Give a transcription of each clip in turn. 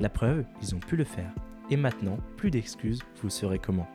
La preuve, ils ont pu le faire. Et maintenant, plus d'excuses, vous saurez comment.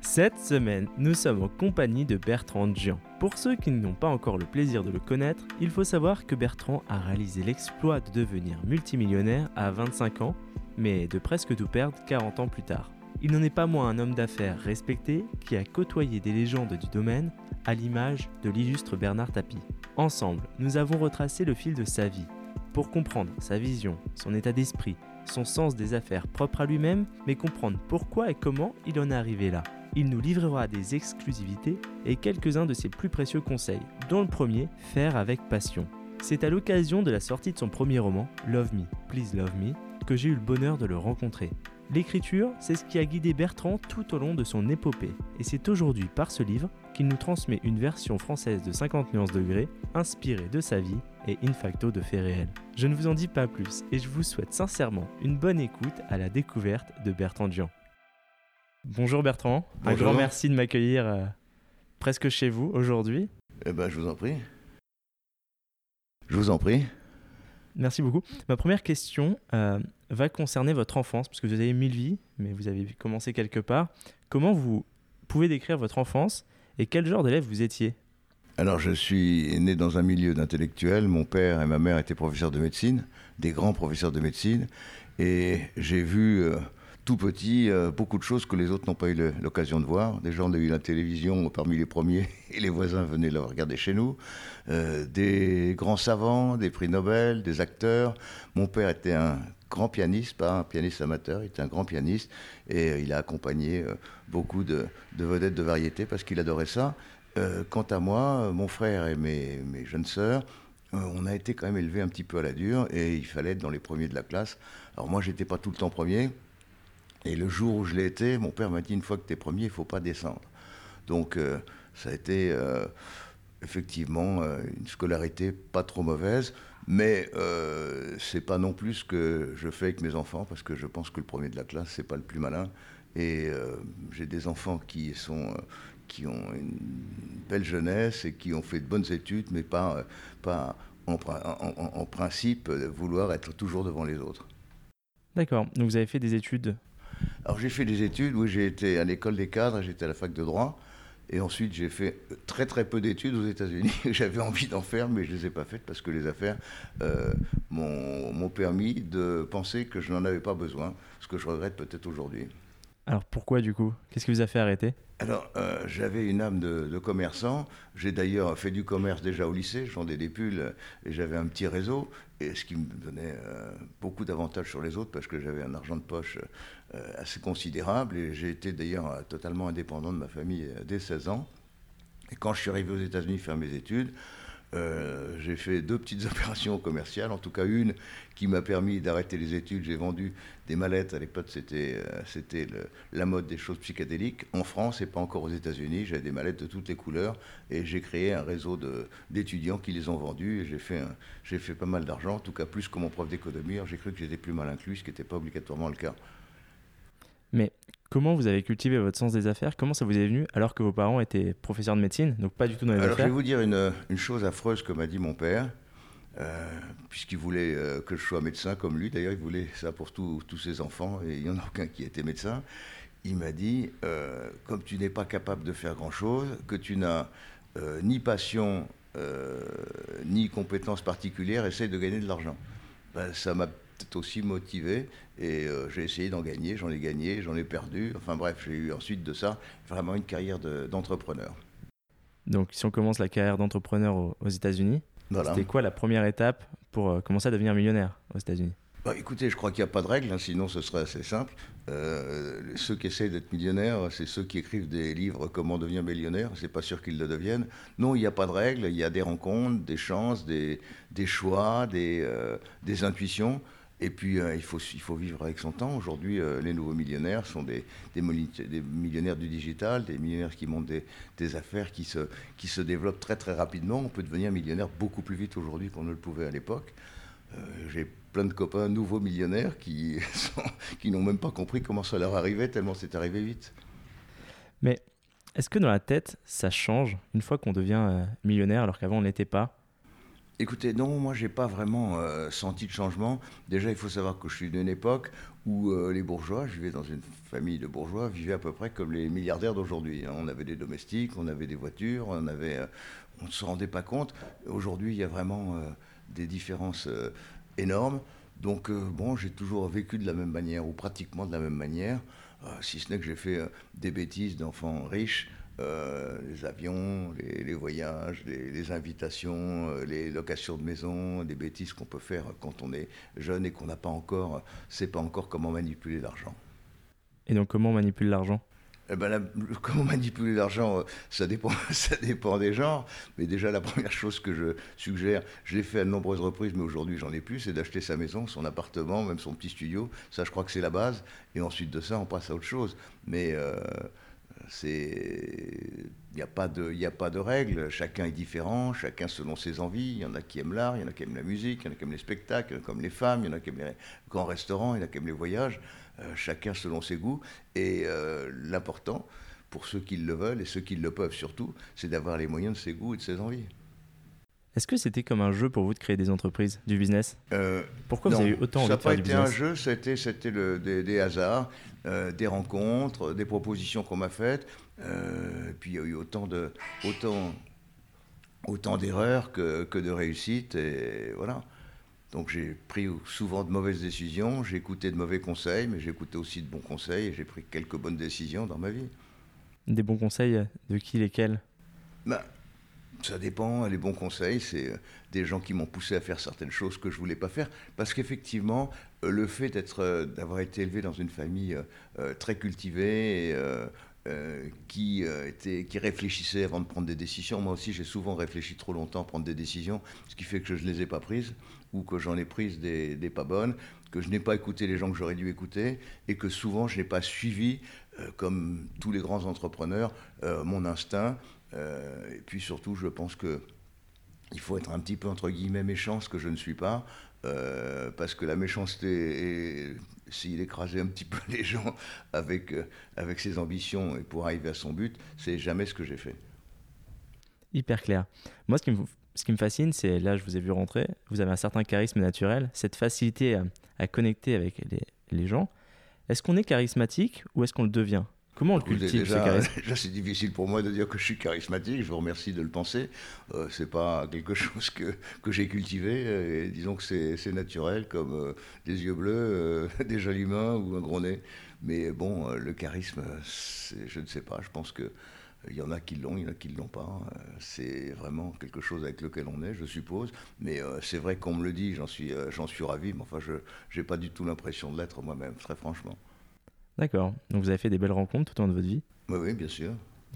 Cette semaine, nous sommes en compagnie de Bertrand Jean. Pour ceux qui n'ont pas encore le plaisir de le connaître, il faut savoir que Bertrand a réalisé l'exploit de devenir multimillionnaire à 25 ans, mais de presque tout perdre 40 ans plus tard. Il n'en est pas moins un homme d'affaires respecté qui a côtoyé des légendes du domaine, à l'image de l'illustre Bernard Tapie. Ensemble, nous avons retracé le fil de sa vie, pour comprendre sa vision, son état d'esprit, son sens des affaires propres à lui-même, mais comprendre pourquoi et comment il en est arrivé là. Il nous livrera des exclusivités et quelques-uns de ses plus précieux conseils, dont le premier, faire avec passion. C'est à l'occasion de la sortie de son premier roman, Love Me, Please Love Me, que j'ai eu le bonheur de le rencontrer. L'écriture, c'est ce qui a guidé Bertrand tout au long de son épopée, et c'est aujourd'hui par ce livre qu'il nous transmet une version française de 50 nuances degrés, inspirée de sa vie et in facto de faits réels. Je ne vous en dis pas plus, et je vous souhaite sincèrement une bonne écoute à la découverte de Bertrand Dian. Bonjour Bertrand, un grand merci de m'accueillir euh, presque chez vous aujourd'hui. Eh ben, je vous en prie. Je vous en prie. Merci beaucoup. Ma première question euh, va concerner votre enfance, parce que vous avez mille vies, mais vous avez commencé quelque part. Comment vous pouvez décrire votre enfance et quel genre d'élève vous étiez? Alors, je suis né dans un milieu d'intellectuels. Mon père et ma mère étaient professeurs de médecine, des grands professeurs de médecine. Et j'ai vu euh, tout petit euh, beaucoup de choses que les autres n'ont pas eu l'occasion de voir. Des gens ont eu la télévision parmi les premiers et les voisins venaient le regarder chez nous. Euh, des grands savants, des prix Nobel, des acteurs. Mon père était un grand pianiste, pas un pianiste amateur, il était un grand pianiste et euh, il a accompagné beaucoup de, de vedettes de variété parce qu'il adorait ça. Quant à moi, mon frère et mes, jeunes sœurs, on a été quand même élevés un petit peu à la dure et il fallait être dans les premiers de la classe. Alors moi, j'étais pas tout le temps premier. Et le jour où je l'ai été, mon père m'a dit une fois que tu es premier, il faut pas descendre. Donc euh, ça a été euh, effectivement euh, une scolarité pas trop mauvaise, mais euh, c'est pas non plus ce que je fais avec mes enfants parce que je pense que le premier de la classe c'est pas le plus malin. Et j'ai des enfants qui sont qui ont une belle jeunesse et qui ont fait de bonnes études, mais pas pas en, pri- en- en- en principe vouloir être toujours devant les autres. D'accord, donc vous avez fait des études. Alors j'ai fait des études, oui, j'ai été à l'école des cadres, j'étais à la fac de droit, et ensuite j'ai fait très très peu d'études aux États-Unis. J'avais envie d'en faire, mais je ne les ai pas faites parce que les affaires euh, m'ont m'ont permis de penser que je n'en avais pas besoin, ce que je regrette peut-être aujourd'hui. Alors pourquoi du coup? Qu'est-ce qui vous a fait arrêter? Alors, euh, j'avais une âme de, commerçant. J'ai d'ailleurs fait du commerce déjà au lycée. Je vendais des pulls et j'avais un petit réseau. Et ce qui me donnait euh, beaucoup d'avantages sur les autres parce que j'avais un argent de poche euh, assez considérable. Et j'ai été d'ailleurs totalement indépendant de ma famille dès 16 ans. Et quand je suis arrivé aux États-Unis faire mes études, euh, j'ai fait deux petites opérations commerciales, en tout cas une qui m'a permis d'arrêter les études. J'ai vendu des mallettes, à l'époque c'était euh, la mode des choses psychédéliques. En France et pas encore aux États-Unis, j'avais des mallettes de toutes les couleurs et j'ai créé un réseau d'étudiants qui les ont vendus et j'ai fait, j'ai fait pas mal d'argent, en tout cas plus que mon prof d'économie. J'ai cru que j'étais plus mal inclus, ce qui n'était pas obligatoirement le cas. Mais comment vous avez cultivé votre sens des affaires? Comment ça vous est venu alors que vos parents étaient professeurs de médecine, donc pas du tout dans les Alors, je vais affaires vous dire une, une chose affreuse que m'a dit mon père, euh, puisqu'il voulait euh, que je sois médecin comme lui. D'ailleurs, il voulait ça pour tous tous ses enfants, et il n'y en a aucun qui était médecin. Il m'a dit, euh, comme tu n'es pas capable de faire grand-chose, que tu n'as euh, ni passion, euh, ni compétences particulières, essaye de gagner de l'argent. Ben, ça m'a peut-être aussi motivé, et euh, j'ai essayé d'en gagner, j'en ai gagné, j'en ai perdu. Enfin bref, j'ai eu ensuite de ça vraiment une carrière de- d'entrepreneur. Donc si on commence la carrière d'entrepreneur aux, aux États-Unis, Voilà. c'était quoi la première étape pour euh, commencer à devenir millionnaire aux États-Unis? Bah, écoutez, je crois qu'il n'y a pas de règle, hein, sinon ce serait assez simple. Euh, ceux qui essayent d'être millionnaires, c'est ceux qui écrivent des livres Comment devenir millionnaire. C'est pas sûr qu'ils le deviennent. Non, il n'y a pas de règle. Il y a des rencontres, des chances, des, des choix, des, euh, des intuitions. Et puis, il, faut, il faut vivre avec son temps. Aujourd'hui, les nouveaux millionnaires sont des, millionnaires du digital, des millionnaires qui montent des, affaires qui se, qui se développent très très rapidement. On peut devenir millionnaire beaucoup plus vite aujourd'hui qu'on ne le pouvait à l'époque. J'ai plein de copains nouveaux millionnaires qui, qui n'ont même pas compris comment ça leur arrivait, tellement c'est arrivé vite. Mais est-ce que dans la tête, ça change une fois qu'on devient euh, millionnaire alors qu'avant on n'était pas? Écoutez, non, moi j'ai pas vraiment euh, senti de changement. Déjà, il faut savoir que je suis d'une époque où euh, les bourgeois, je vivais dans une famille de bourgeois, vivaient à peu près comme les milliardaires d'aujourd'hui. Hein. On avait des domestiques, on avait des voitures, on avait, on ne se rendait pas compte. Aujourd'hui, il y a vraiment des différences énorme. Donc, euh, bon, j'ai toujours vécu de la même manière, ou pratiquement de la même manière, euh, si ce n'est que j'ai fait euh, des bêtises d'enfants riches, les avions, les, voyages, les, invitations, les locations de maison, des bêtises qu'on peut faire quand on est jeune et qu'on n'a pas encore, sait pas encore comment manipuler l'argent. Et donc, comment on manipule l'argent? Eh ben, comment manipuler l'argent, euh, ça dépend, ça dépend des genres. Mais déjà, la première chose que je suggère, je l'ai fait à de nombreuses reprises, mais aujourd'hui, j'en ai plus, c'est d'acheter sa maison, son appartement, même son petit studio. Ça, je crois que c'est la base. Et ensuite de ça, on passe à autre chose. Mais euh, il n'y a, pas de, a pas de règles. Chacun est différent, chacun selon ses envies. Il y en a qui aiment l'art, il y en a qui aiment la musique, il y en a qui aiment les spectacles, il y en a qui aiment les femmes, il y en a qui aiment les grands restaurants, il y en a qui aiment les voyages. Euh, chacun selon ses goûts. Et euh, l'important, pour ceux qui le veulent et ceux qui le peuvent surtout, c'est d'avoir les moyens de ses goûts et de ses envies. Est-ce que c'était comme un jeu pour vous de créer des entreprises, du business? Euh, Pourquoi vous avez eu autant envie de faire du business Ça n'a pas été un jeu, c'était des, des, hasards, des rencontres, des propositions qu'on m'a faites. puis il y a eu autant de autant autant d'erreurs que, que, de réussites et voilà. Donc j'ai pris souvent de mauvaises décisions, j'ai écouté de mauvais conseils, mais j'ai écouté aussi de bons conseils et j'ai pris quelques bonnes décisions dans ma vie. Des bons conseils de qui lesquels? Ben, Ça dépend, les bons conseils, c'est euh, des gens qui m'ont poussé à faire certaines choses que je voulais pas faire. Parce qu'effectivement, euh, le fait euh, d'avoir été élevé dans une famille très cultivée qui, réfléchissait avant de prendre des décisions. Moi aussi, j'ai souvent réfléchi trop longtemps à prendre des décisions, ce qui fait que je ne les ai pas prises, ou que j'en ai prises des, pas bonnes, que je n'ai pas écouté les gens que j'aurais dû écouter, et que souvent je n'ai pas suivi, comme tous les grands entrepreneurs, mon instinct. Et puis surtout, je pense que il faut être un petit peu entre guillemets méchant, ce que je ne suis pas, parce que la méchanceté s'il écrasait un petit peu les gens avec, euh, avec ses ambitions et pour arriver à son but, c'est jamais ce que j'ai fait. Hyper clair. Moi, ce qui me, ce qui me fascine, c'est là, je vous ai vu rentrer, vous avez un certain charisme naturel, cette facilité à, à connecter avec les, les gens. Est-ce qu'on est charismatique ou est-ce qu'on le devient? Comment on le cultive déjà, déjà c'est difficile pour moi de dire que je suis charismatique. Je vous remercie de le penser. Euh, c'est pas quelque chose que, que j'ai cultivé. Et disons que c'est naturel, comme euh, des yeux bleus, euh, des jolis mains ou un gros nez. Mais bon, le charisme, je ne sais pas. Je pense que il y en a qui l'ont, il y en a qui ne l'ont pas. C'est vraiment quelque chose avec lequel on est, je suppose. Mais c'est vrai qu'on me le dit, j'en suis, j'en suis ravi. Mais enfin, je n'ai pas du tout l'impression de l'être moi-même, très franchement. D'accord. Donc vous avez fait des belles rencontres tout au long de votre vie Oui, oui, bien sûr.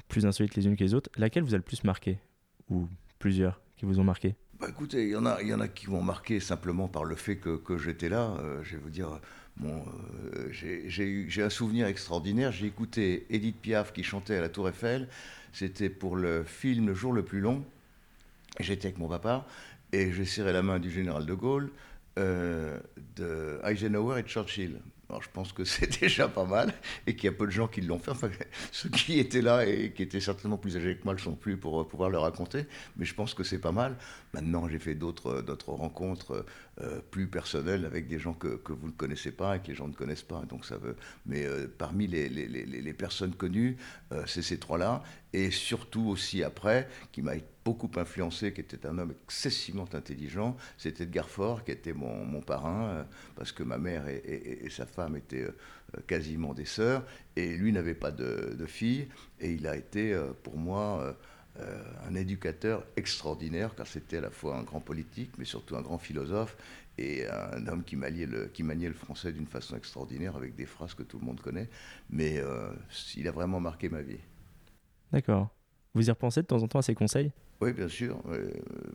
Plus insolites les unes que les autres. Laquelle vous a le plus marqué? Ou plusieurs qui vous ont marqué? Bah, Écoutez, il y, en a, y en a qui m'ont marqué simplement par le fait que, que j'étais là. Euh, je vais vous dire, bon, euh, j'ai un souvenir extraordinaire. J'ai écouté Edith Piaf qui chantait à la Tour Eiffel. C'était pour le film Le jour le plus long. J'étais avec mon papa et j'ai serré la main du général de Gaulle, euh, de Eisenhower et de Churchill. Alors je pense que c'est déjà pas mal et qu'il y a peu de gens qui l'ont fait. Enfin, ceux qui étaient là et qui étaient certainement plus âgés que moi ne sont plus pour euh, pouvoir le raconter, mais je pense que c'est pas mal. Maintenant, j'ai fait d'autres euh, rencontres euh, plus personnelles avec des gens que, vous ne connaissez pas et que les gens ne connaissent pas. Donc ça veut. Mais parmi les, personnes connues, c'est ces trois-là et surtout aussi après, qui m'a beaucoup influencé, qui était un homme excessivement intelligent, c'était Edgar Faure, qui était mon, parrain, parce que ma mère et, sa femme étaient euh, quasiment des sœurs, et lui n'avait pas de, fille, et il a été euh, pour moi euh, un éducateur extraordinaire, car c'était à la fois un grand politique, mais surtout un grand philosophe, et un homme qui maniait le, qui maniait le français d'une façon extraordinaire, avec des phrases que tout le monde connaît, mais il a vraiment marqué ma vie. D'accord. Vous y repensez de temps en temps à ses conseils? Oui, bien sûr. Euh,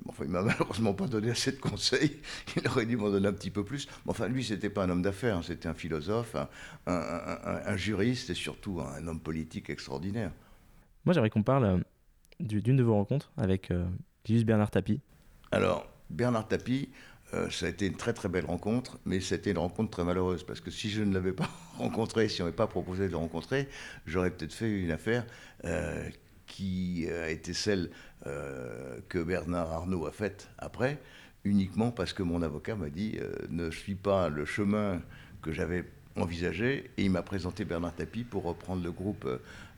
enfin, il m'a malheureusement pas donné assez de conseils. Il aurait dû m'en donner un petit peu plus. Mais enfin, lui, c'était pas un homme d'affaires, hein. c'était un philosophe, un, juriste et surtout un homme politique extraordinaire. Moi, j'aimerais qu'on parle euh, d'une de vos rencontres avec euh, Bernard Tapie. Alors, Bernard Tapie, euh, ça a été une très très belle rencontre, mais c'était une rencontre très malheureuse parce que si je ne l'avais pas rencontré, si on n'avait pas proposé de le rencontrer, j'aurais peut-être fait une affaire euh, qui a été celle que Bernard Arnault a faite après, uniquement parce que mon avocat m'a dit ne suis pas le chemin que j'avais envisagé et il m'a présenté Bernard Tapie pour reprendre le groupe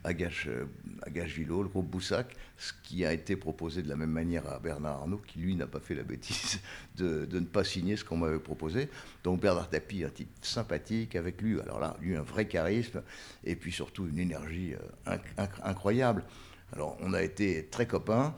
Agache, euh, Agache Vilo, le groupe Boussac, ce qui a été proposé de la même manière à Bernard Arnault, qui lui n'a pas fait la bêtise de, ne pas signer ce qu'on m'avait proposé. Donc Bernard Tapie, un type sympathique avec lui, alors là, lui un vrai charisme, et puis surtout une énergie euh, incroyable. Alors on a été très copains,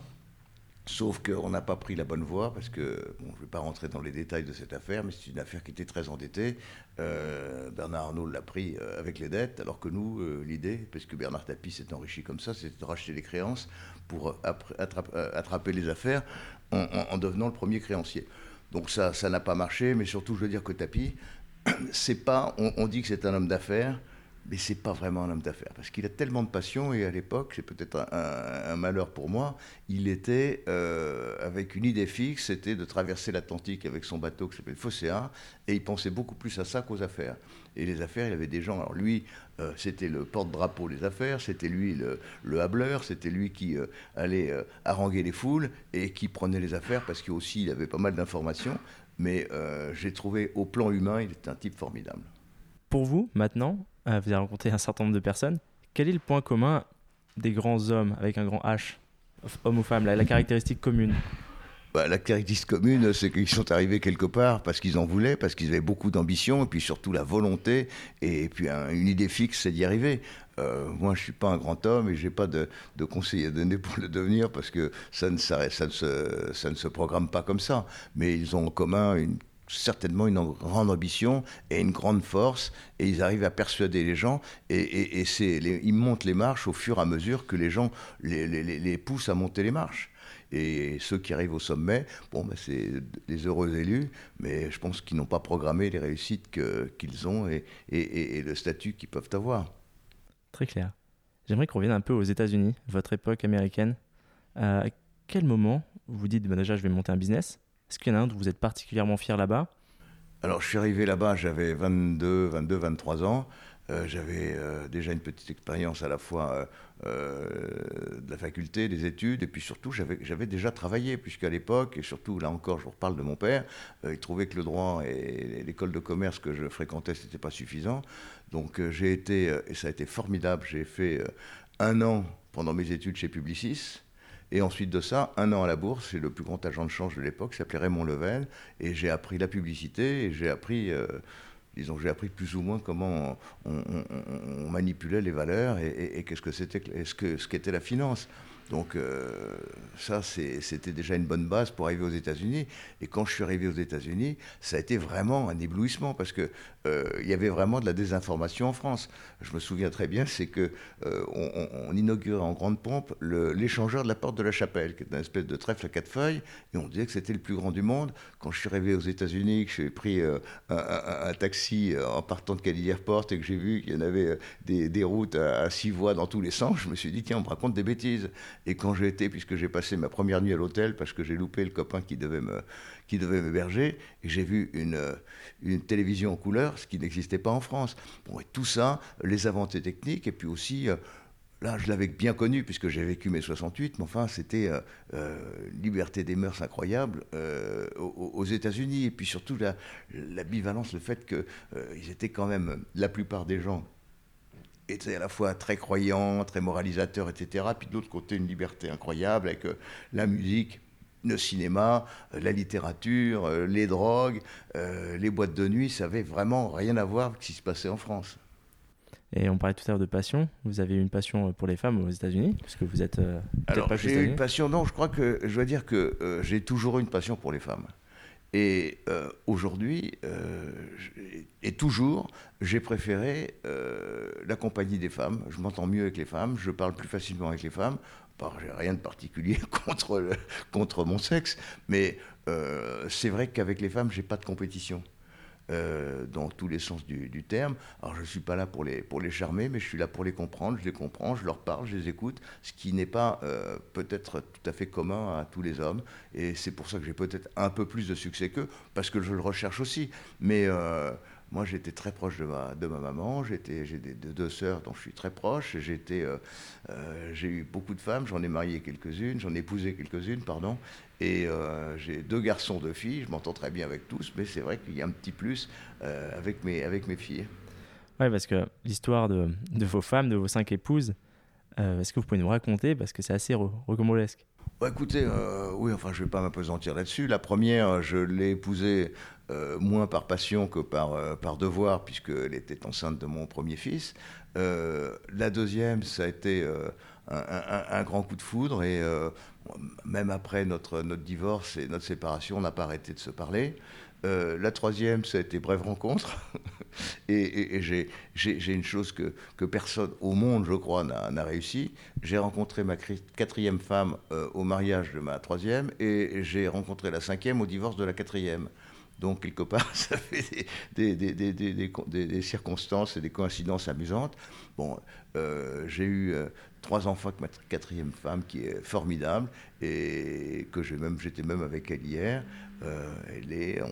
Sauf qu'on n'a pas pris la bonne voie, parce que, bon, je ne vais pas rentrer dans les détails de cette affaire, mais c'est une affaire qui était très endettée. Euh, Bernard Arnault l'a pris euh, avec les dettes, alors que nous, euh, l'idée, parce que Bernard Tapie s'est enrichi comme ça, c'était de racheter les créances pour attraper, les affaires en, devenant le premier créancier. Donc ça, ça n'a pas marché, mais surtout, je veux dire que Tapie, c'est pas, on dit que c'est un homme d'affaires, mais c'est pas vraiment un homme d'affaires parce qu'il a tellement de passion et à l'époque, c'est peut-être un, malheur pour moi, il était euh, avec une idée fixe, c'était de traverser l'Atlantique avec son bateau qui s'appelle Phocéa et il pensait beaucoup plus à ça qu'aux affaires. Et les affaires, il avait des gens. Alors lui, euh, c'était le porte-drapeau des affaires, c'était lui le, le hableur, c'était lui qui euh, allait haranguer les foules et qui prenait les affaires parce qu'aussi il avait pas mal d'informations. Mais j'ai trouvé au plan humain, il était un type formidable. Pour vous, maintenant, vous avez rencontré un certain nombre de personnes. Quel est le point commun des grands hommes avec un grand H, homme ou femme, la, caractéristique commune? Bah, la caractéristique commune, c'est qu'ils sont arrivés quelque part parce qu'ils en voulaient, parce qu'ils avaient beaucoup d'ambition, et puis surtout la volonté, et puis une idée fixe, c'est d'y arriver. Euh, moi, je suis pas un grand homme et j'ai pas de, de conseils à donner pour le devenir parce que ça ne, ça, ne se, ça ne se programme pas comme ça. Mais ils ont en commun une certainement une grande ambition et une grande force, et ils arrivent à persuader les gens, et, et, c'est, ils montent les marches au fur et à mesure que les gens les, poussent à monter les marches. Et ceux qui arrivent au sommet, bon, ben c'est les heureux élus, mais je pense qu'ils n'ont pas programmé les réussites que, qu'ils ont et, le statut qu'ils peuvent avoir. Très clair. J'aimerais qu'on revienne un peu aux États-Unis, votre époque américaine. À quel moment vous vous dites, ben déjà, je vais monter un business? Est-ce qu'il y en a un dont vous êtes particulièrement fier là-bas? Alors, je suis arrivé là-bas, j'avais 22, 22, 23 ans. Euh, j'avais euh, déjà une petite expérience à la fois euh, de la faculté, des études, et puis surtout j'avais déjà travaillé, puisqu'à l'époque, et surtout là encore je vous reparle de mon père, il trouvait que le droit et l'école de commerce que je fréquentais, ce n'était pas suffisant. Donc j'ai été, et ça a été formidable, j'ai fait un an pendant mes études chez Publicis, et ensuite de ça, un an à la bourse, c'est le plus grand agent de change de l'époque, s'appelait Raymond Level, et j'ai appris la publicité, et j'ai appris, euh, disons, j'ai appris plus ou moins comment on, manipulait les valeurs et, qu'est-ce que c'était, ce qu'était la finance. Donc euh, ça, c'était déjà une bonne base pour arriver aux États-Unis. Et quand je suis arrivé aux États-Unis, ça a été vraiment un éblouissement parce que euh, il y avait vraiment de la désinformation en France. Je me souviens très bien, c'est que euh, inaugurait en grande pompe l'échangeur de la porte de la chapelle, qui est une espèce de trèfle à quatre feuilles, et on disait que c'était le plus grand du monde. Quand je suis arrivé aux États-Unis, que j'ai pris un, taxi en partant de Cadillac Airport et que j'ai vu qu'il y en avait des, routes à, six voies dans tous les sens, je me suis dit tiens, on me raconte des bêtises. Et quand j'ai été, puisque j'ai passé ma première nuit à l'hôtel, parce que j'ai loupé le copain qui devait me, qui devait m'héberger, et j'ai vu une, télévision en couleur, ce qui n'existait pas en France. Bon, et tout ça, les avancées techniques, et puis aussi, euh, là, je l'avais bien connu, puisque j'ai vécu mes 68, mais enfin, c'était euh, euh, liberté des mœurs incroyable aux, États-Unis, et puis surtout la, la bivalence, le fait qu'ils étaient quand même, la plupart des gens, était à la fois très croyant, très moralisateur, etc. Puis de l'autre côté, une liberté incroyable avec euh, la musique, le cinéma, euh, la littérature, euh, les drogues, les boîtes de nuit. Ça avait vraiment rien à voir avec ce qui se passait en France. Et on parlait tout à l'heure de passion. Vous avez une passion pour les femmes aux États-Unis, puisque vous êtes. Alors j'ai une passion. Non, je crois que je dois dire que j'ai toujours eu une passion pour les femmes. Et euh, aujourd'hui, euh, et toujours, j'ai préféré euh, la compagnie des femmes. Je m'entends mieux avec les femmes, je parle plus facilement avec les femmes. J'ai rien de particulier contre, contre mon sexe, mais c'est vrai qu'avec les femmes, j'ai pas de compétition. Euh, dans tous les sens du, terme. Alors je ne suis pas là pour les, pour les charmer, mais je suis là pour les comprendre, je les comprends, je leur parle, je les écoute, ce qui n'est pas euh, peut-être tout à fait commun à tous les hommes. Et c'est pour ça que j'ai peut-être un peu plus de succès qu'eux, parce que je le recherche aussi. Mais euh, moi, j'étais très proche de ma, de ma maman. J'ai des, deux sœurs dont je suis très proche. Euh, euh, j'ai eu beaucoup de femmes. J'en ai marié quelques-unes. J'en ai épousé quelques-unes, pardon. Et euh, j'ai deux garçons, deux filles. Je m'entends très bien avec tous. Mais c'est vrai qu'il y a un petit plus avec, mes, avec mes filles. Oui, parce que l'histoire de, de, vos femmes, de vos cinq épouses, est-ce que vous pouvez nous raconter? Parce que c'est assez rocambolesque. Bah, écoutez, oui, enfin, je ne vais pas m'apesantir là-dessus. La première, je l'ai épousée euh, moins par passion que par, euh, par devoir, puisqu'elle était enceinte de mon premier fils. Euh, la deuxième, ça a été un, grand coup de foudre, et même après notre, notre divorce et notre séparation, on n'a pas arrêté de se parler. la troisième, ça a été brève rencontre. et, et, j'ai une chose que, que, personne au monde, je crois, n'a réussi. J'ai rencontré ma quatrième femme au mariage de ma troisième et j'ai rencontré la cinquième au divorce de la quatrième. Donc, quelque part, ça fait des, circonstances et des coïncidences amusantes. Bon, euh, j'ai eu euh, trois enfants avec ma quatrième femme qui est formidable et que j'étais même avec elle hier. Euh,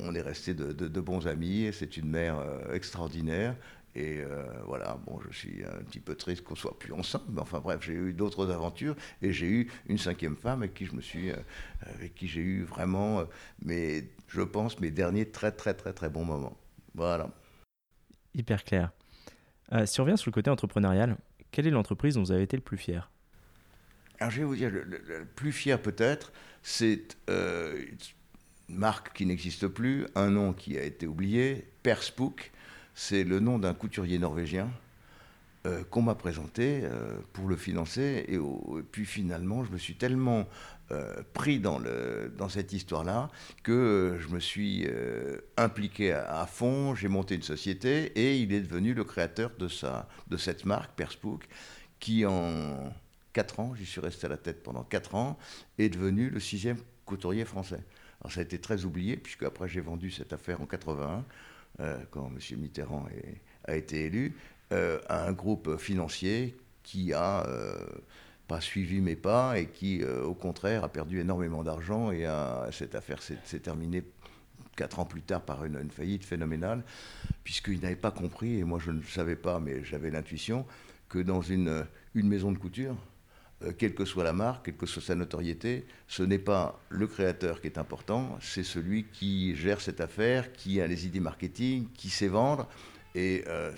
on est restés de, bons amis. C'est une mère extraordinaire. Et voilà, bon, je suis un petit peu triste qu'on soit plus ensemble, mais enfin bref, j'ai eu d'autres aventures et j'ai eu une cinquième femme avec qui je me suis, avec qui j'ai eu vraiment, euh, mes, je pense, mes derniers très très très très bons moments. Voilà. Hyper clair. si on revient sur le côté entrepreneurial, quelle est l'entreprise dont vous avez été le plus fier? Alors je vais vous dire, le, le plus fier peut-être, c'est une marque qui n'existe plus, un nom qui a été oublié, Perspook c'est le nom d'un couturier norvégien euh, qu'on m'a présenté euh, pour le financer. Et, puis finalement, je me suis tellement euh, pris dans, le, dans cette histoire-là que je me suis impliqué à, fond. J'ai monté une société et il est devenu le créateur de, sa, de cette marque, Perspook, qui en 4 ans, j'y suis resté à la tête pendant 4 ans, est devenu le sixième couturier français. Alors ça a été très oublié, puisque après j'ai vendu cette affaire en 81. Euh, quand M. Mitterrand a été élu, euh, à un groupe financier qui a euh, pas suivi mes pas et qui, au contraire, a perdu énormément d'argent et cette affaire s'est terminée quatre ans plus tard par une, faillite phénoménale, puisqu'il n'avait pas compris, et moi je ne savais pas, mais j'avais l'intuition, que dans une, une maison de couture, euh, quelle que soit la marque, quelle que soit sa notoriété, ce n'est pas le créateur qui est important, c'est celui qui gère cette affaire, qui a les idées marketing, qui sait vendre. Et euh,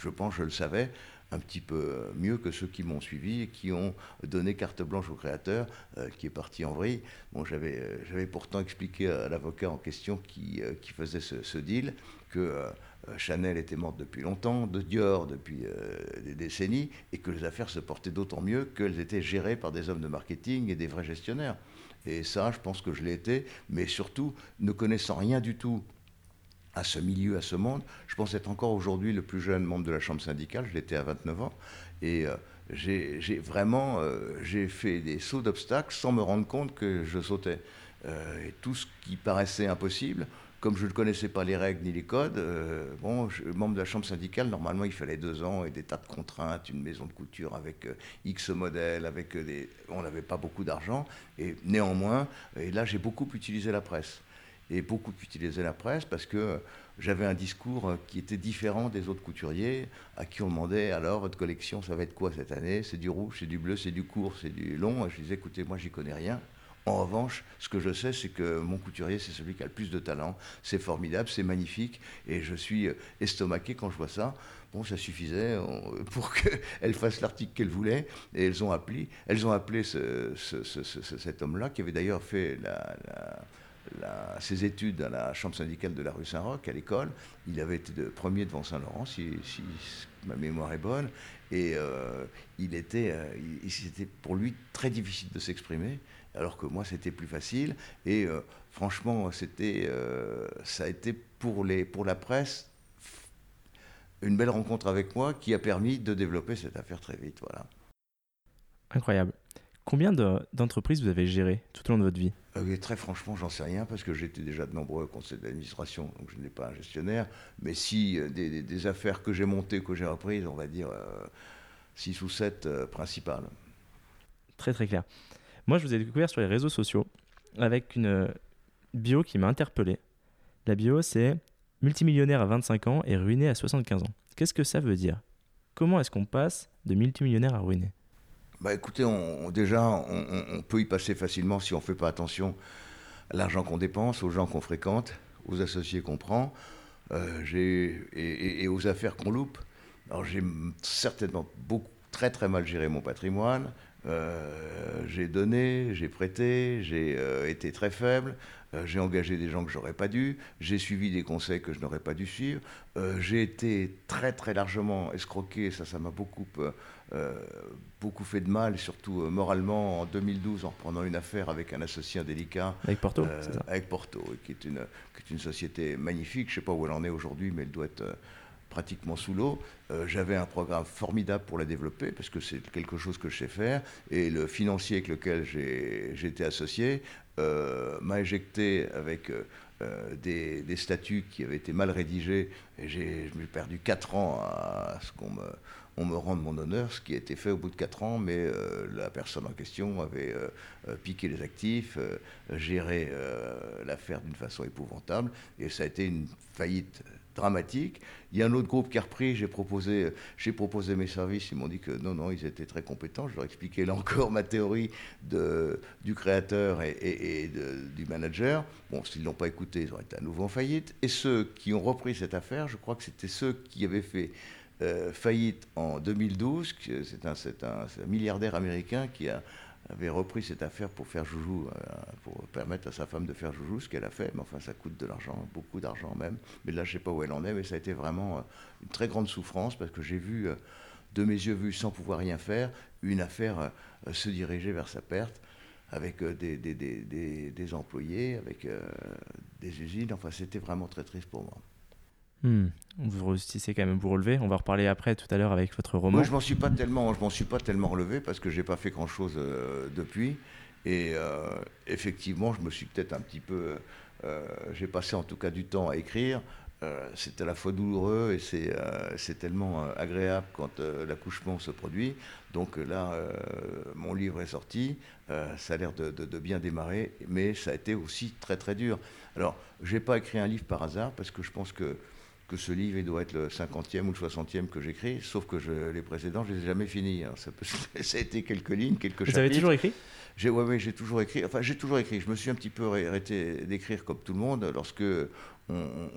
je pense, je le savais, un petit peu mieux que ceux qui m'ont suivi et qui ont donné carte blanche au créateur, euh, qui est parti en vrille. Bon, j'avais, j'avais pourtant expliqué à l'avocat en question qui, qui faisait ce, deal que euh, Chanel était morte depuis longtemps, de Dior depuis euh, des décennies, et que les affaires se portaient d'autant mieux qu'elles étaient gérées par des hommes de marketing et des vrais gestionnaires. Et ça, je pense que je l'ai été, mais surtout, ne connaissant rien du tout à ce milieu, à ce monde, je pense être encore aujourd'hui le plus jeune membre de la Chambre syndicale, je l'étais à 29 ans, et euh, j'ai vraiment j'ai fait des sauts d'obstacles sans me rendre compte que je sautais. et tout ce qui paraissait impossible, comme je ne connaissais pas les règles ni les codes, euh, bon, membre de la chambre syndicale, normalement, il fallait deux ans et des tas de contraintes, une maison de couture avec euh, X modèles, avec euh, des... On n'avait pas beaucoup d'argent, et néanmoins, et là, j'ai beaucoup utilisé la presse. Et beaucoup utilisé la presse parce que j'avais un discours qui était différent des autres couturiers, à qui on demandait alors, votre collection, ça va être quoi cette année? C'est du rouge, c'est du bleu, c'est du court, c'est du long. Je disais, écoutez, moi, j'y connais rien. En revanche, ce que je sais, c'est que mon couturier, c'est celui qui a le plus de talent. C'est formidable, c'est magnifique. Et je suis euh, estomaqué quand je vois ça. Bon, ça suffisait pour qu'elle fasse l'article qu'elle voulait. Et elles ont appelé, elles ont appelé cet homme-là, qui avait d'ailleurs fait ses études à la chambre syndicale de la rue Saint-Roch, à l'école. Il avait été premier devant Saint-Laurent, si, ma mémoire est bonne. Et euh, il était, euh, c'était pour lui très difficile de s'exprimer. alors que moi c'était plus facile. Et franchement, c'était, ça a été pour, les, pour la presse une belle rencontre avec moi qui a permis de développer cette affaire très vite. Voilà. Incroyable. Combien d'entreprises vous avez gérées tout au long de votre vie? Euh, Très franchement, j'en sais rien parce que j'étais déjà de nombreux conseils d'administration, donc je n'ai pas un gestionnaire. Mais si euh, des, affaires que j'ai montées, que j'ai reprises, on va dire 6 euh, ou 7 principales. Très très clair. Moi, je vous ai découvert sur les réseaux sociaux avec une bio qui m'a interpellé. La bio, c'est multimillionnaire à 25 ans et ruiné à 75 ans. Qu'est-ce que ça veut dire? Comment est-ce qu'on passe de multimillionnaire à ruiné? Bah écoutez, on, déjà, on, peut y passer facilement si on ne fait pas attention à l'argent qu'on dépense, aux gens qu'on fréquente, aux associés qu'on prend, euh, et, et, aux affaires qu'on loupe. Alors j'ai certainement beaucoup, très très mal géré mon patrimoine. Euh, j'ai donné, j'ai prêté, j'ai euh, été très faible, euh, j'ai engagé des gens que j'aurais pas dû, j'ai suivi des conseils que je n'aurais pas dû suivre, j'ai été très très largement escroqué, ça ça m'a beaucoup, beaucoup fait de mal, surtout moralement en 2012 en reprenant une affaire avec un associé indélicat. Avec Porto, ça. Avec Porto, qui est, une, qui est une société magnifique, je sais pas où elle en est aujourd'hui, mais elle doit être pratiquement sous l'eau. Euh, j'avais un programme formidable pour la développer parce que c'est quelque chose que je sais faire. Et le financier avec lequel été associé euh, m'a éjecté avec euh, des, statuts qui avaient été mal rédigés. Et j'ai perdu 4 ans à ce qu'on me, on me rende mon honneur, ce qui a été fait au bout de 4 ans, mais la personne en question avait piqué les actifs, géré l'affaire d'une façon épouvantable, et ça a été une faillite dramatique. Il y a un autre groupe qui a repris, j'ai proposé, j'ai proposé mes services, ils m'ont dit que non, non, ils étaient très compétents. Je leur ai expliqué là encore ma théorie du créateur et, du manager. Bon, s'ils ne l'ont pas écouté, ils auraient été à nouveau en faillite. Et ceux qui ont repris cette affaire, je crois que c'était ceux qui avaient fait euh, faillite en 2012. C'est un milliardaire américain qui a avait repris cette affaire pour faire joujou, euh, pour permettre à sa femme de faire joujou, ce qu'elle a fait. Mais enfin, ça coûte de l'argent, beaucoup d'argent même. Mais là, je ne sais pas où elle en est, mais ça a été vraiment euh, une très grande souffrance parce que j'ai vu, euh, de mes yeux vus, sans pouvoir rien faire, une affaire se diriger vers sa perte avec des, des, des, des, employés, avec des usines. Enfin, c'était vraiment très triste pour moi. Hmm. Vous réussissez quand même vous relever. On va reparler après tout à l'heure avec votre roman. Moi, je m'en suis pas tellement, je m'en suis pas tellement relevé parce que j'ai pas fait grand chose euh, depuis. Et euh, effectivement, je me suis peut-être un petit peu, euh, j'ai passé en tout cas du temps à écrire. c'est à la fois douloureux et c'est tellement agréable quand l'accouchement se produit. Donc là, mon livre est sorti, ça a l'air de, de, bien démarrer, mais ça a été aussi très très dur. Alors, j'ai pas écrit un livre par hasard parce que je pense que que ce livre il doit être le 50e ou le 60e que j'écris, sauf que je, les précédents, je ne les ai jamais finis. Hein. Ça, ça, a été quelques lignes, quelques chapitres. Vous avez toujours écrit? J'ai, ouais, j'ai toujours écrit. Enfin, j'ai toujours écrit. Je me suis un petit peu arrêté d'écrire comme tout le monde lorsque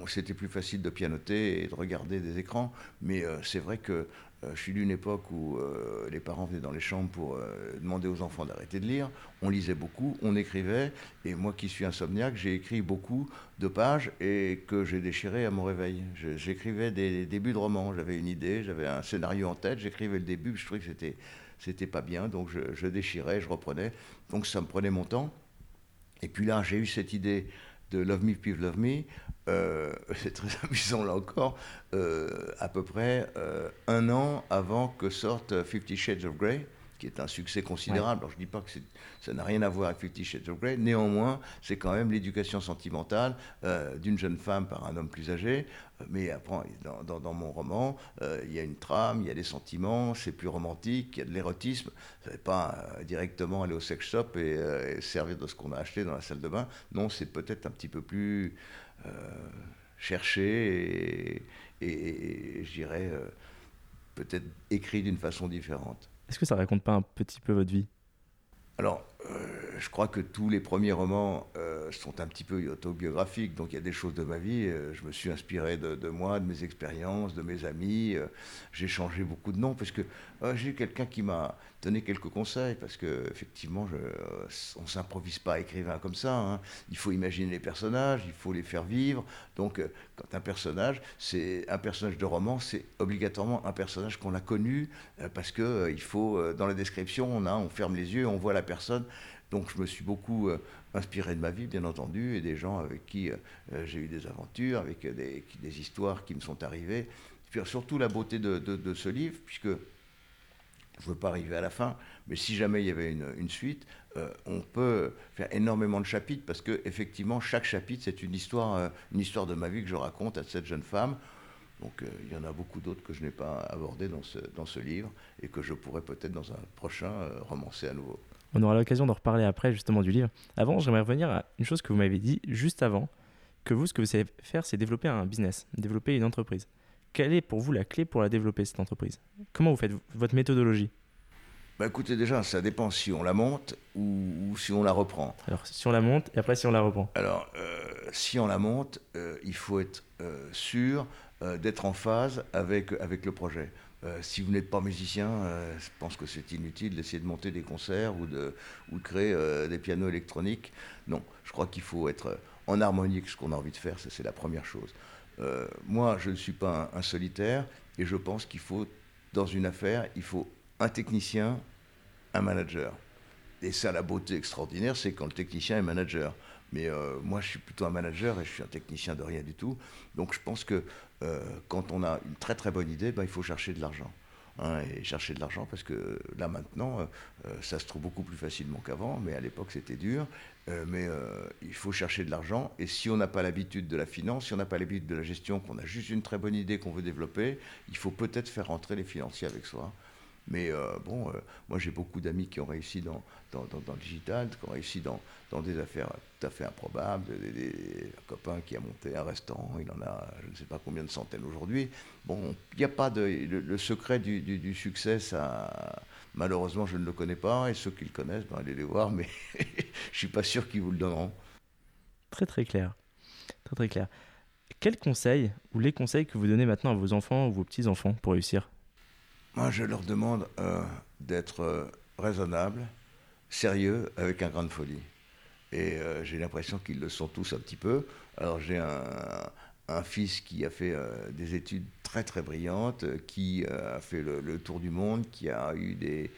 c'était plus facile de pianoter et de regarder des écrans. Mais euh, c'est vrai que je suis d'une époque où euh, les parents venaient dans les chambres pour euh, demander aux enfants d'arrêter de lire. On lisait beaucoup, on écrivait, et moi qui suis insomniaque, j'ai écrit beaucoup de pages et que j'ai déchiré à mon réveil. J'écrivais des, débuts de romans, j'avais une idée, j'avais un scénario en tête, j'écrivais le début, je trouvais que c'était c'était pas bien, donc je, déchirais, je reprenais. Donc ça me prenait mon temps. Et puis là, j'ai eu cette idée de Love Me, People Love Me. Euh, c'est très amusant là encore, euh, à peu près euh, un an avant que sorte Fifty Shades of Grey, qui est un succès considérable. Alors je ne dis pas que ça n'a rien à voir avec Fifty Shades of Grey, néanmoins c'est quand même l'éducation sentimentale d'une jeune femme par un homme plus âgé. Mais après, dans, dans, mon roman, il y a une trame, il y a des sentiments, c'est plus romantique, il y a de l'érotisme. Ça n'est pas directement aller au sex shop et, et servir de ce qu'on a acheté dans la salle de bain. Non, c'est peut-être un petit peu plus euh, cherché et, je dirais euh, peut-être écrit d'une façon différente. Est-ce que ça raconte pas un petit peu votre vie? Je crois que tous les premiers romans sont un petit peu autobiographiques, donc il y a des choses de ma vie. je me suis inspiré de, moi, de mes expériences, de mes amis. j'ai changé beaucoup de noms parce que j'ai quelqu'un qui m'a donner quelques conseils parce que effectivement, je, on s'improvise pas écrivain comme ça. Hein. Il faut imaginer les personnages, il faut les faire vivre. Donc, euh, quand un personnage, c'est un personnage de roman, c'est obligatoirement un personnage qu'on a connu euh, parce que euh, il faut dans la description, on a, on ferme les yeux, on voit la personne Donc je me suis beaucoup inspiré de ma vie, bien entendu, et des gens avec qui j'ai eu des aventures, avec des, histoires qui me sont arrivées. Puis surtout la beauté de, ce livre, puisque je ne veux pas arriver à la fin, mais si jamais il y avait une, suite, euh, on peut faire énormément de chapitres parce que effectivement chaque chapitre c'est une histoire, euh, une histoire de ma vie que je raconte à cette jeune femme. Donc euh, il y en a beaucoup d'autres que je n'ai pas abordés dans ce, dans ce livre et que je pourrais peut-être dans un prochain romancer à nouveau. On aura l'occasion d'en reparler après justement du livre. Avant, j'aimerais revenir à une chose que vous m'avez dit juste avant, que vous, ce que vous savez faire, c'est développer un business, développer une entreprise. Quelle est pour vous la clé pour la développer, cette entreprise? Comment vous faites votre méthodologie? Bah écoutez, déjà, ça dépend si on la monte ou, si on la reprend. Alors, si on la monte et après si on la reprend Alors, euh, si on la monte, euh, il faut être euh, sûr d'être en phase avec, avec le projet. Si vous n'êtes pas musicien, je pense que c'est inutile d'essayer de monter des concerts ou de, ou créer des pianos électroniques. Non, je crois qu'il faut être en harmonie avec ce qu'on a envie de faire, ça c'est la première chose. moi, je ne suis pas un solitaire et je pense qu'il faut, dans une affaire, il faut un technicien, un manager. Et ça, la beauté extraordinaire, c'est quand le technicien est manager. Mais euh, moi, je suis plutôt un manager et je suis un technicien de rien du tout. Donc je pense que euh, quand on a une très très bonne idée, ben, il faut chercher de l'argent. Hein, et chercher de l'argent parce que là maintenant, euh, ça se trouve beaucoup plus facilement qu'avant, mais à l'époque c'était dur. mais il faut chercher de l'argent et si on n'a pas l'habitude de la finance, si on n'a pas l'habitude de la gestion, qu'on a juste une très bonne idée qu'on veut développer, il faut peut-être faire rentrer les financiers avec soi. Mais euh, bon, euh, moi j'ai beaucoup d'amis qui ont réussi dans, dans, le digital, qui ont réussi dans, dans, des affaires tout à fait improbables. Un copain qui a monté un restaurant, il en a je ne sais pas combien de centaines aujourd'hui. Bon, il n'y a pas de. Le, secret du, du, succès, ça. Malheureusement, je ne le connais pas, et ceux qui le connaissent, ben, allez les voir, mais je ne suis pas sûr qu'ils vous le donneront. Très très clair. Très très clair. Quels conseils, ou les conseils que vous donnez maintenant à vos enfants ou vos petits-enfants pour réussir? Moi, je leur demande euh, d'être euh, raisonnable, sérieux, avec un grain de folie. Et euh, j'ai l'impression qu'ils le sont tous un petit peu. Alors j'ai un, fils qui a fait des études très très brillantes, qui a fait le, tour du monde, qui a eu des,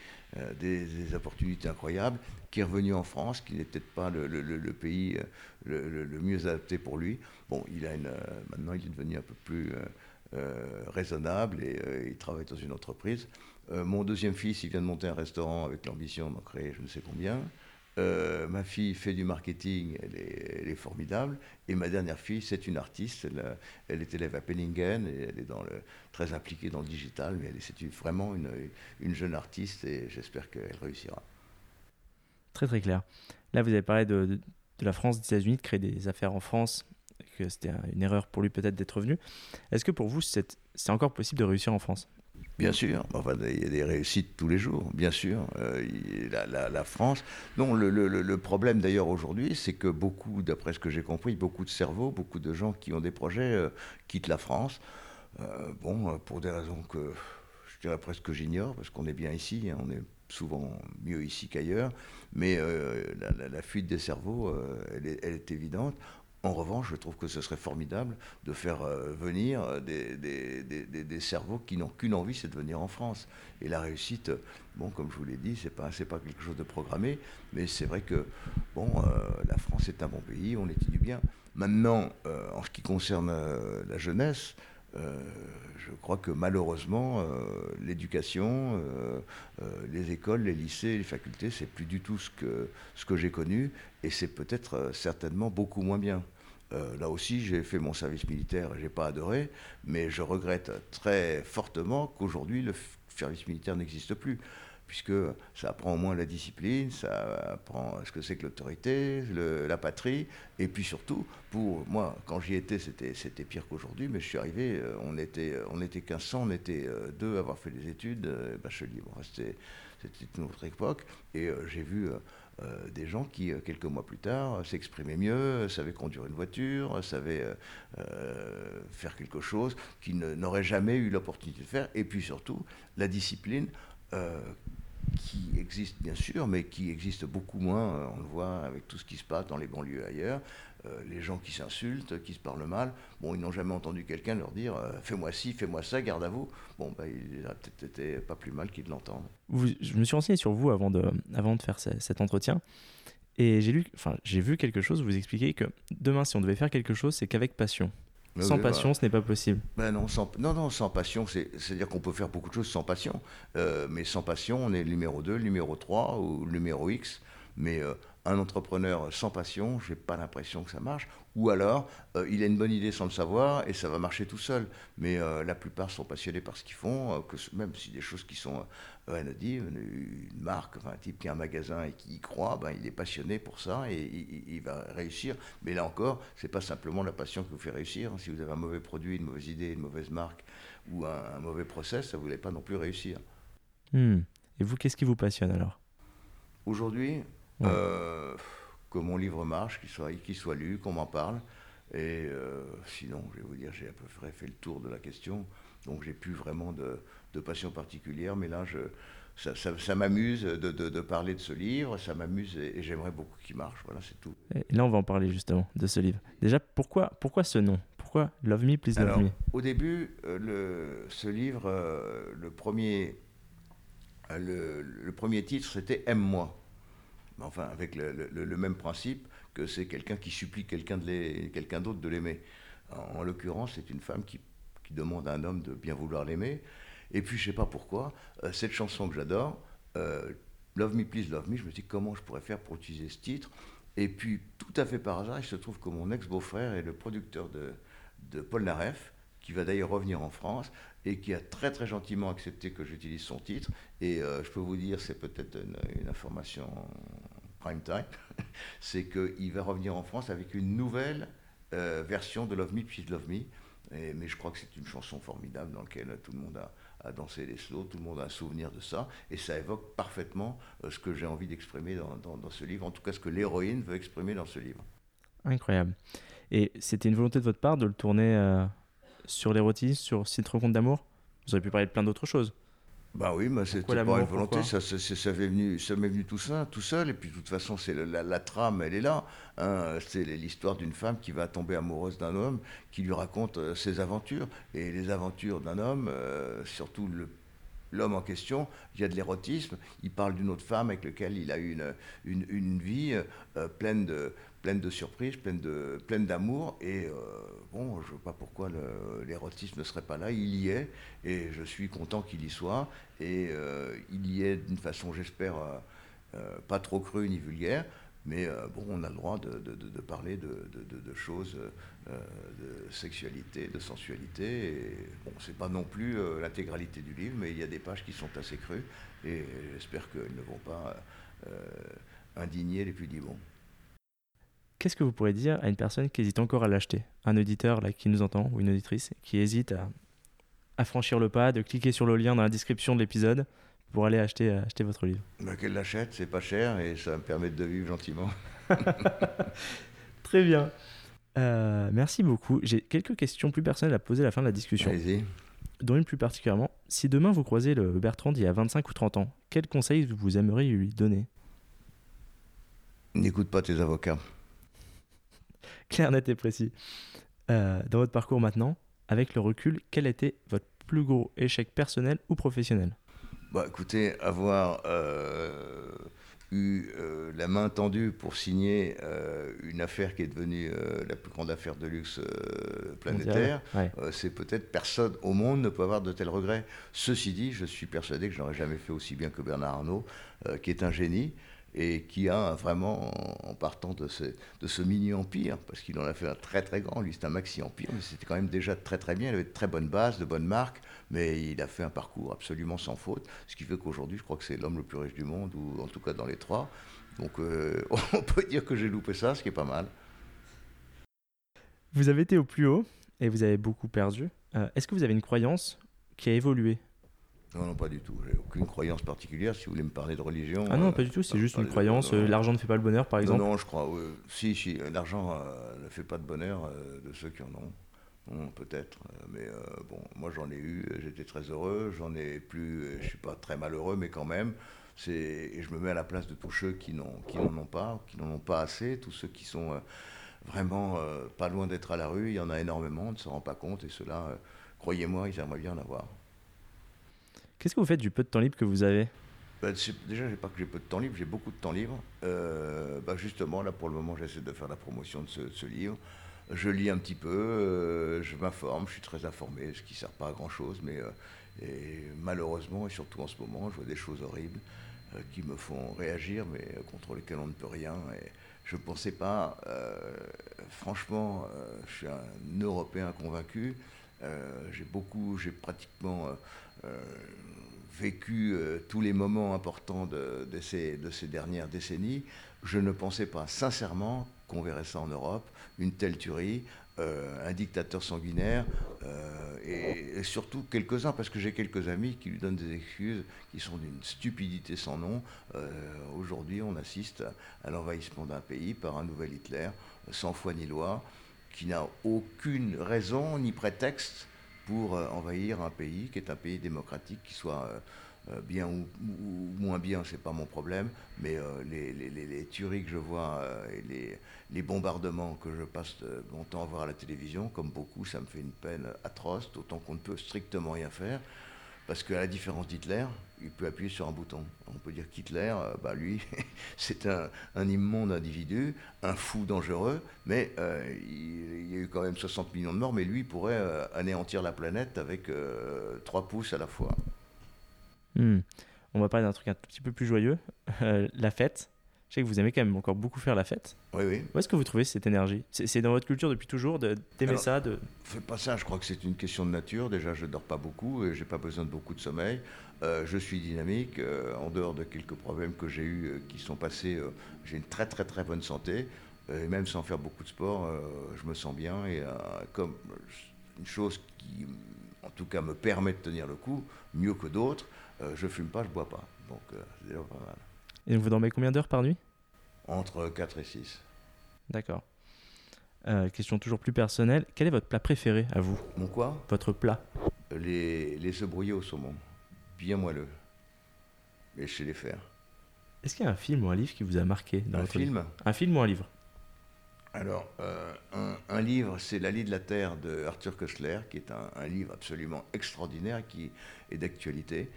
des, opportunités incroyables, qui est revenu en France, qui n'est peut-être pas le, le pays le, mieux adapté pour lui. Bon, il a une, maintenant il est devenu un peu plus raisonnable et euh, il travaille dans une entreprise. Euh, mon deuxième fils, il vient de monter un restaurant avec l'ambition d'en créer je ne sais combien. ma fille fait du marketing, elle est, formidable. Et ma dernière fille, c'est une artiste. Elle, est élève à Penningen et elle est dans le, très impliquée dans le digital. Mais c'est vraiment une, une, jeune artiste et j'espère qu'elle réussira. Très très clair. Là, vous avez parlé de, de, de la France, des États-Unis, de créer des affaires en France que c'était une erreur pour lui peut-être d'être revenu. Est-ce que pour vous, c'est encore possible de réussir en France? Bien sûr, enfin, il y a des réussites tous les jours, bien sûr. Euh, la, France. Non, le, problème d'ailleurs aujourd'hui, c'est que beaucoup, d'après ce que j'ai compris, beaucoup de cerveaux, beaucoup de gens qui ont des projets euh, quittent la France. Euh, bon, pour des raisons que je dirais presque que j'ignore, parce qu'on est bien ici, hein, on est souvent mieux ici qu'ailleurs, mais la, fuite des cerveaux, elle est évidente. En revanche, je trouve que ce serait formidable de faire euh, venir euh, des, cerveaux qui n'ont qu'une envie, c'est de venir en France. Et la réussite, bon, comme je vous l'ai dit, c'est pas pas quelque chose de programmé, mais c'est vrai que bon, euh, la France est un bon pays, on étudie bien. Maintenant, en ce qui concerne la jeunesse, je crois que malheureusement, l'éducation, les écoles, les lycées, les facultés, c'est plus du tout ce que, ce que j'ai connu, et c'est peut-être certainement beaucoup moins bien. Euh, là aussi, j'ai fait mon service militaire j'ai pas adoré, mais je regrette très fortement qu'aujourd'hui le service militaire n'existe plus, puisque ça apprend au moins la discipline, ça apprend ce que c'est que l'autorité, la patrie, et puis surtout, pour moi, quand j'y étais, c'était, pire qu'aujourd'hui, mais je suis arrivé, euh, on était, on était 1500, on était euh, deux à avoir fait des études, bachelier, bon, c'était une autre époque, et j'ai vu euh, des gens qui, euh, quelques mois plus tard, s'exprimaient mieux, savaient conduire une voiture, savaient euh, faire quelque chose qu'ils n'auraient jamais eu l'opportunité de faire. Et puis surtout, la discipline qui existe bien sûr, mais qui existe beaucoup moins, on le voit avec tout ce qui se passe dans les banlieues ailleurs, les gens qui s'insultent, qui se parlent mal, bon, ils n'ont jamais entendu quelqu'un leur dire fais-moi ci, fais-moi ça, garde à vous. Bon, ben, il a peut-être été pas plus mal qu'ils l'entendent. Je me suis renseigné sur vous avant de, avant de faire cet entretien. Et j'ai lu, enfin, j'ai vu quelque chose où vous expliquez que demain, si on devait faire quelque chose, c'est qu'avec passion. sans passion, bah. ce n'est pas possible. Ben non, sans, non, non, sans passion, c'est-à-dire qu'on peut faire beaucoup de choses sans passion. Euh, mais sans passion, on est le numéro 2, le numéro 3 ou le numéro X. Mais euh, un entrepreneur sans passion, j'ai pas l'impression que ça marche. Ou alors, euh, il a une bonne idée sans le savoir et ça va marcher tout seul. Mais euh, la plupart sont passionnés par ce qu'ils font, que même si des choses qui sont anodines, une marque, un type qui a un magasin et qui y croit, ben, il est passionné pour ça et il, va réussir. Mais là encore, c'est pas simplement la passion qui vous fait réussir. Si vous avez un mauvais produit, une mauvaise idée, une mauvaise marque ou un, mauvais process, ça ne voulait pas non plus réussir. Hmm. Et vous, qu'est-ce qui vous passionne alors? Aujourd'hui, euh, que mon livre marche, qu'il soit, soit lu, qu'on m'en parle. Et euh, sinon, je vais vous dire, j'ai à peu près fait le tour de la question. Donc, j'ai plus vraiment de, de, passion particulière. Mais là, je, ça, ça, m'amuse de, de, parler de ce livre. Ça m'amuse et, j'aimerais beaucoup qu'il marche. Voilà, c'est tout. Et là, on va en parler justement de ce livre. Déjà, pourquoi, pourquoi ce nom? Pourquoi Love Me, Please Love Me? Au début, euh, le, ce livre, le, premier, le, le premier titre, c'était Aime-moi enfin avec le, même principe que c'est quelqu'un qui supplie quelqu'un d'autre de l'aimer. En, l'occurrence, c'est une femme qui, demande à un homme de bien vouloir l'aimer. Et puis, je sais pas pourquoi, euh, cette chanson que j'adore, euh, Love Me Please Love Me, je me dis comment je pourrais faire pour utiliser ce titre. Et puis, tout à fait par hasard, il se trouve que mon ex-beau-frère est le producteur de, de Paul Naref, qui va d'ailleurs revenir en France et qui a très très gentiment accepté que j'utilise son titre. Et euh, je peux vous dire, c'est peut-être une, information prime time, c'est qu'il va revenir en France avec une nouvelle euh, version de Love Me, Please Love Me. mais je crois que c'est une chanson formidable dans laquelle tout le monde a, dansé les slows, tout le monde a un souvenir de ça, et ça évoque parfaitement euh, ce que j'ai envie d'exprimer dans, dans, ce livre, en tout cas ce que l'héroïne veut exprimer dans ce livre. Incroyable. Et c'était une volonté de votre part de le tourner sur l'érotisme, sur site rencontre d'amour Vous auriez pu parler de plein d'autres choses. Bah oui, mais c'était pas une volonté, ça, ça, ça, m'est venu, ça m'est venu tout ça, tout seul, et puis de toute façon, c'est la, trame, elle est là. Hein. c'est l'histoire d'une femme qui va tomber amoureuse d'un homme, qui lui raconte euh, ses aventures, et les aventures d'un homme, euh, surtout l'homme en question, il y a de l'érotisme, il parle d'une autre femme avec laquelle il a eu une, une, vie euh, pleine, de, pleine de surprises, pleine, de, pleine d'amour, et euh, bon, je ne vois pas pourquoi l'érotisme ne serait pas là, il y est, et je suis content qu'il y soit, et euh, il y est d'une façon, j'espère, pas trop crue ni vulgaire, mais euh, bon, on a le droit de, parler de, choses, euh, de sexualité, de sensualité. Et, bon, c'est pas non plus euh, l'intégralité du livre, mais il y a des pages qui sont assez crues. Et j'espère qu'elles ne vont pas indigner les plus bons. Qu'est-ce que vous pourrez dire à une personne qui hésite encore à l'acheter? Un auditeur là, qui nous entend, ou une auditrice, qui hésite à franchir le pas, de cliquer sur le lien dans la description de l'épisode pour aller acheter, euh, acheter votre livre? Bah, Qu'elle l'achète, c'est pas cher et ça me permet de vivre gentiment. Très bien. Euh, merci beaucoup. J'ai quelques questions plus personnelles à poser à la fin de la discussion. Allez-y. Dont une plus particulièrement. Si demain vous croisez le Bertrand d'il y a 25 ou 30 ans, quels conseils vous aimeriez lui donner? N'écoute pas tes avocats. Clair, net et précis. Euh, dans votre parcours maintenant, avec le recul, quel était votre plus gros échec personnel ou professionnel? Bah, écoutez, avoir euh, eu euh, la main tendue pour signer une affaire qui est devenue la plus grande affaire de luxe planétaire, c'est peut-être personne au monde ne peut avoir de tels regrets. Ceci dit, je suis persuadé que je n'aurais jamais fait aussi bien que Bernard Arnault, qui est un génie et qui a vraiment, en partant de ce, mini-empire, parce qu'il en a fait un très très grand, lui c'est un maxi-empire, mais c'était quand même déjà très très bien, il avait de très bonnes bases, de bonnes marques, mais il a fait un parcours absolument sans faute, ce qui fait qu'aujourd'hui je crois que c'est l'homme le plus riche du monde, ou en tout cas dans les trois. Donc euh, on peut dire que j'ai loupé ça, ce qui est pas mal. Vous avez été au plus haut et vous avez beaucoup perdu. Euh, est-ce que vous avez une croyance qui a évolué? Non, non, pas du tout. J'ai aucune croyance particulière. Si vous voulez me parler de religion. Ah non, pas du tout. C'est juste une croyance. Euh, l'argent ne fait pas le bonheur, par exemple. Non, je crois. Si, si. L'argent euh, ne fait pas de bonheur euh, de ceux qui en ont. peut-être. mais bon, moi j'en ai eu. J'étais très heureux. J'en ai plus. je suis pas très malheureux, mais quand même. Et je me mets à la place de tous ceux qui n'en ont pas, qui n'en ont pas assez, tous ceux qui sont vraiment pas loin d'être à la rue. Il y en a énormément, on ne se rend pas compte. Et cela, croyez-moi, ils aimeraient bien en avoir. Qu'est-ce que vous faites du peu de temps libre que vous avez bah, déjà, j'ai pas que j'ai peu de temps libre, j'ai beaucoup de temps libre. Euh, bah, justement, là, pour le moment, j'essaie de faire la promotion de ce, livre. Je lis un petit peu, euh, je m'informe, je suis très informé, ce qui ne sert pas à grand-chose, mais euh, malheureusement, et surtout en ce moment, je vois des choses horribles qui me font réagir, mais contre lesquelles on ne peut rien. Et je ne pensais pas, franchement, je suis un Européen convaincu, j'ai beaucoup, j'ai pratiquement vécu euh, tous les moments importants de, ces, de, ces, dernières décennies, je ne pensais pas sincèrement qu'on verrait ça en Europe, une telle tuerie, euh, un dictateur sanguinaire, euh, et, surtout quelques-uns, parce que j'ai quelques amis qui lui donnent des excuses qui sont d'une stupidité sans nom. Aujourd'hui, on assiste à l'envahissement d'un pays par un nouvel Hitler, sans foi ni loi, qui n'a aucune raison ni prétexte pour euh, envahir un pays qui est un pays démocratique, qui soit euh, euh, bien ou, moins bien, c'est pas mon problème, mais les, tueries que je vois et les, bombardements que je passe mon temps à voir à la télévision, comme beaucoup, ça me fait une peine atroce, d'autant qu'on ne peut strictement rien faire. Parce qu'à la différence d'Hitler, il peut appuyer sur un bouton. On peut dire qu'Hitler, euh, bah lui, c'est un, immonde individu, un fou dangereux, mais euh, il, y a eu quand même 60 millions de morts, mais lui pourrait euh, anéantir la planète avec trois pouces à la fois. Hmm. On va parler d'un truc un petit peu plus joyeux, la fête. Je sais que vous aimez quand même encore beaucoup faire la fête. Oui, oui. Où est-ce que vous trouvez cette énergie? C'est dans votre culture depuis toujours d'aimer ça de... Fais pas ça, je crois que c'est une question de nature. Déjà, je dors pas beaucoup et j'ai pas besoin de beaucoup de sommeil. Euh, je suis dynamique. Euh, en dehors de quelques problèmes que j'ai eus euh, qui sont passés, j'ai une très très très bonne santé. et même sans faire beaucoup de sport, je me sens bien. Et comme une chose qui, en tout cas, me permet de tenir le coup, mieux que d'autres, je fume pas, je bois pas. Donc, c'est déjà pas mal. Et vous dormez combien d'heures par nuit Entre 4 et 6. D'accord. Euh, question toujours plus personnelle. Quel est votre plat préféré à vous Mon quoi Votre plat Les, les œufs brouillés au saumon. Bien moelleux. Mais je sais les faire. Est-ce qu'il y a un film ou un livre qui vous a marqué dans Un film Un film ou un livre alors, euh, un, livre, c'est La de la Terre de Arthur Koestler, qui est un, livre absolument extraordinaire qui est d'actualité,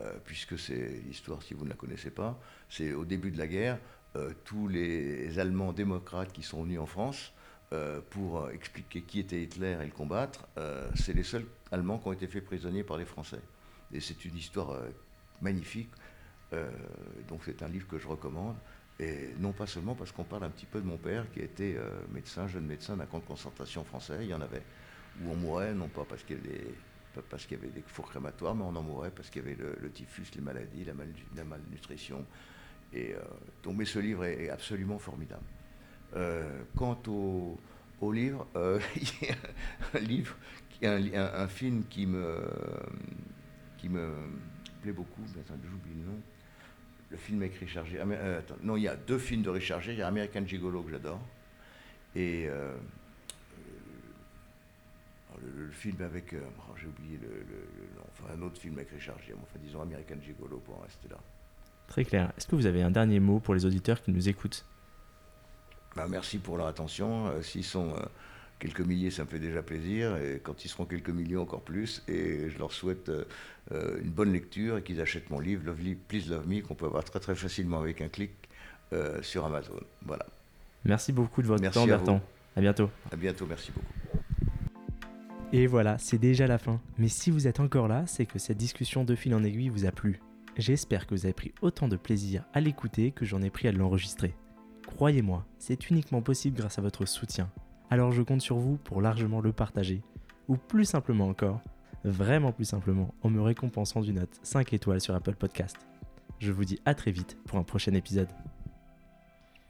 euh, puisque c'est l'histoire, si vous ne la connaissez pas, c'est au début de la guerre, euh, tous les Allemands démocrates qui sont venus en France pour expliquer qui était Hitler et le combattre, c'est les seuls Allemands qui ont été faits prisonniers par les Français. Et c'est une histoire magnifique, donc c'est un livre que je recommande. Et non pas seulement parce qu'on parle un petit peu de mon père qui était euh, médecin, jeune médecin d'un camp de concentration français, il y en avait, où on mourait, non pas parce qu'il y, avait des fours crématoires, mais on en mourait parce qu'il y avait le, typhus, les maladies, la, malnutrition. Euh, donc, mais ce livre est, absolument formidable. Euh, quant au, livre, il y a un livre, un, film qui me, qui me plaît beaucoup, j'oublie le nom le film avec Richard Gere. Euh, non, il y a deux films de Richard Gere. Il y a American Gigolo que j'adore. Et euh, euh, le, film avec. Oh, j'ai oublié le. Enfin, un autre film avec Richard Gere. Enfin, disons American Gigolo pour en rester là. Très clair. Est-ce que vous avez un dernier mot pour les auditeurs qui nous écoutent? Bah, Merci pour leur attention. S'ils sont quelques milliers, ça me fait déjà plaisir. Et quand ils seront quelques millions, encore plus. Et je leur souhaite euh, euh, une bonne lecture et qu'ils achètent mon livre, Lovely Please Love Me, qu'on peut avoir très très facilement avec un clic euh, sur Amazon. Voilà. Merci beaucoup de votre temps, Bertrand. À, à bientôt. À bientôt, merci beaucoup. Et voilà, c'est déjà la fin. Mais si vous êtes encore là, c'est que cette discussion de fil en aiguille vous a plu. J'espère que vous avez pris autant de plaisir à l'écouter que j'en ai pris à l'enregistrer. Croyez-moi, c'est uniquement possible grâce à votre soutien alors je compte sur vous pour largement le partager. Ou plus simplement encore, vraiment plus simplement, en me récompensant d'une note 5 étoiles sur Apple Podcast. Je vous dis à très vite pour un prochain épisode.